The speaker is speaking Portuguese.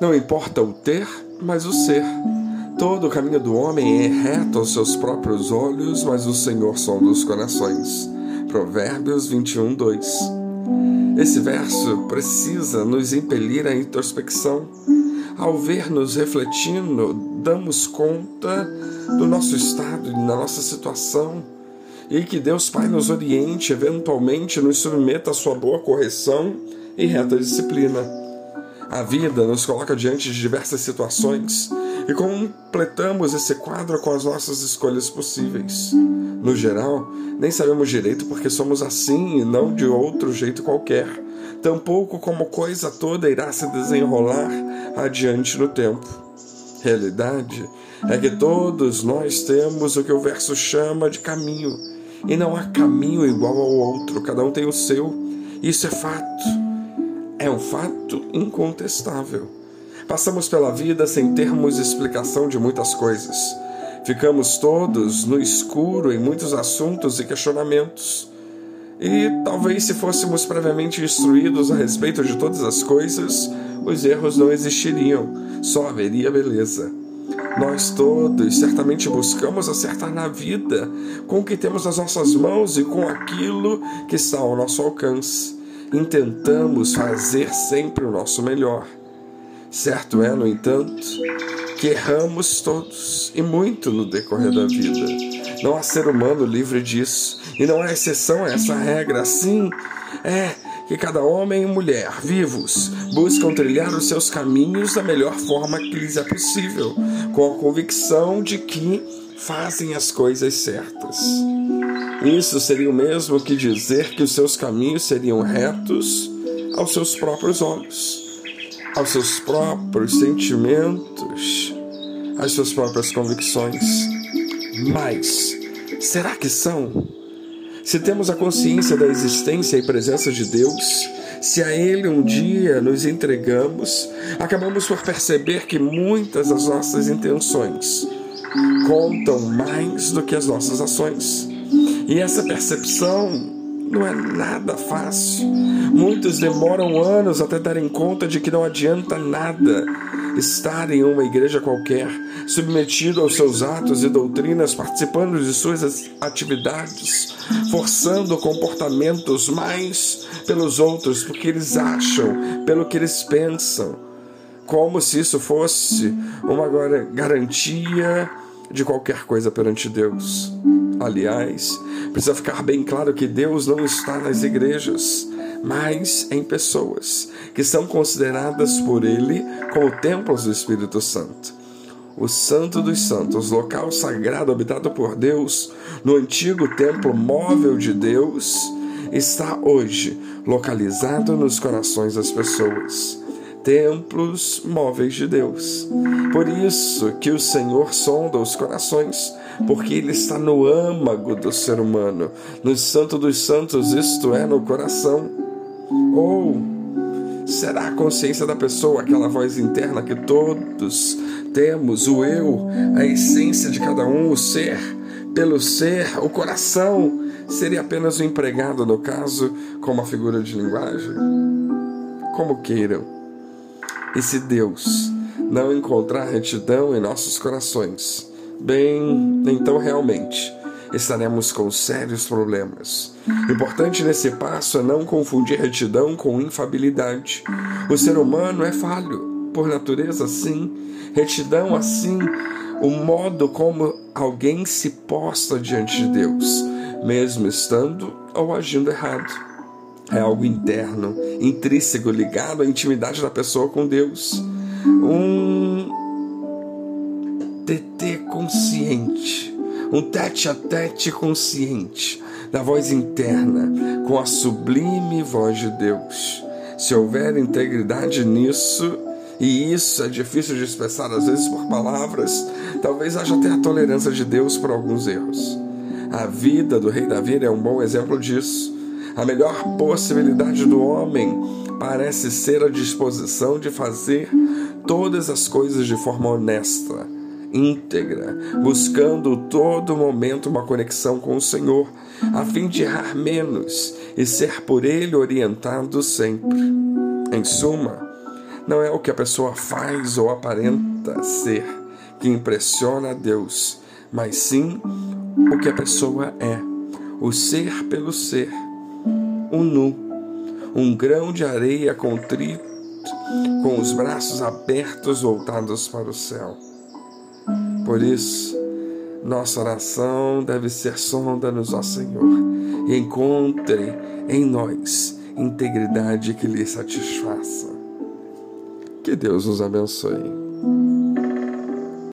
Não importa o ter, mas o ser. Todo o caminho do homem é reto aos seus próprios olhos, mas o Senhor sonda os corações. Provérbios 21, 2. Esse verso precisa nos impelir à introspecção. Ao ver-nos refletindo, damos conta do nosso estado e da nossa situação. E que Deus Pai nos oriente, eventualmente nos submeta à sua boa correção e reta disciplina. A vida nos coloca diante de diversas situações e completamos esse quadro com as nossas escolhas possíveis. No geral, nem sabemos direito porque somos assim e não de outro jeito qualquer, tampouco como coisa toda irá se desenrolar adiante no tempo. Realidade é que todos nós temos o que o verso chama de caminho, e não há caminho igual ao outro, cada um tem o seu. Isso é fato. É um fato incontestável. Passamos pela vida sem termos explicação de muitas coisas. Ficamos todos no escuro em muitos assuntos e questionamentos. E talvez se fôssemos previamente instruídos a respeito de todas as coisas, os erros não existiriam, só haveria beleza. Nós todos certamente buscamos acertar na vida com o que temos nas nossas mãos e com aquilo que está ao nosso alcance. Intentamos fazer sempre o nosso melhor. Certo é, no entanto, que erramos todos e muito no decorrer da vida. Não há ser humano livre disso, e não há exceção a essa regra. Assim é que cada homem e mulher vivos buscam trilhar os seus caminhos da melhor forma que lhes é possível, com a convicção de que fazem as coisas certas. Isso seria o mesmo que dizer que os seus caminhos seriam retos aos seus próprios olhos aos seus próprios sentimentos, às suas próprias convicções. Mas, será que são? Se temos a consciência da existência e presença de Deus, se a Ele um dia nos entregamos, acabamos por perceber que muitas das nossas intenções contam mais do que as nossas ações. E essa percepção não é nada fácil. Muitos demoram anos até darem conta de que não adianta nada estar em uma igreja qualquer, submetido aos seus atos e doutrinas, participando de suas atividades, forçando comportamentos mais pelos outros, porque eles acham, pelo que eles pensam, como se isso fosse uma garantia de qualquer coisa perante Deus. Aliás, precisa ficar bem claro que Deus não está nas igrejas, mas em pessoas que são consideradas por Ele como templos do Espírito Santo. O Santo dos Santos, local sagrado habitado por Deus, no antigo templo móvel de Deus, está hoje localizado nos corações das pessoas templos móveis de Deus. Por isso que o Senhor sonda os corações, porque Ele está no âmago do ser humano, no Santo dos Santos, isto é, no coração. Ou será a consciência da pessoa aquela voz interna que todos temos, o eu, a essência de cada um, o ser, pelo ser, o coração, seria apenas o empregado, no caso, como a figura de linguagem? Como queiram. E se Deus não encontrar retidão em nossos corações, bem, então realmente estaremos com sérios problemas. Importante nesse passo é não confundir retidão com infabilidade. O ser humano é falho, por natureza, sim. Retidão, assim, o modo como alguém se posta diante de Deus, mesmo estando ou agindo errado é algo interno, intrínseco, ligado à intimidade da pessoa com Deus. Um TT consciente, um tete a tete consciente da voz interna com a sublime voz de Deus. Se houver integridade nisso, e isso é difícil de expressar às vezes por palavras, talvez haja até a tolerância de Deus por alguns erros. A vida do rei Davi é um bom exemplo disso. A melhor possibilidade do homem parece ser a disposição de fazer todas as coisas de forma honesta, íntegra, buscando todo momento uma conexão com o Senhor, a fim de errar menos e ser por Ele orientado sempre. Em suma, Não é o que a pessoa faz ou aparenta ser que impressiona a Deus, mas sim o que a pessoa é, o ser pelo ser, um nu, um grão de areia contrito, com os braços abertos voltados para o céu. Por isso, nossa oração deve ser sonda-nos, ó Senhor, e encontre em nós integridade que lhe satisfaça. Que Deus nos abençoe.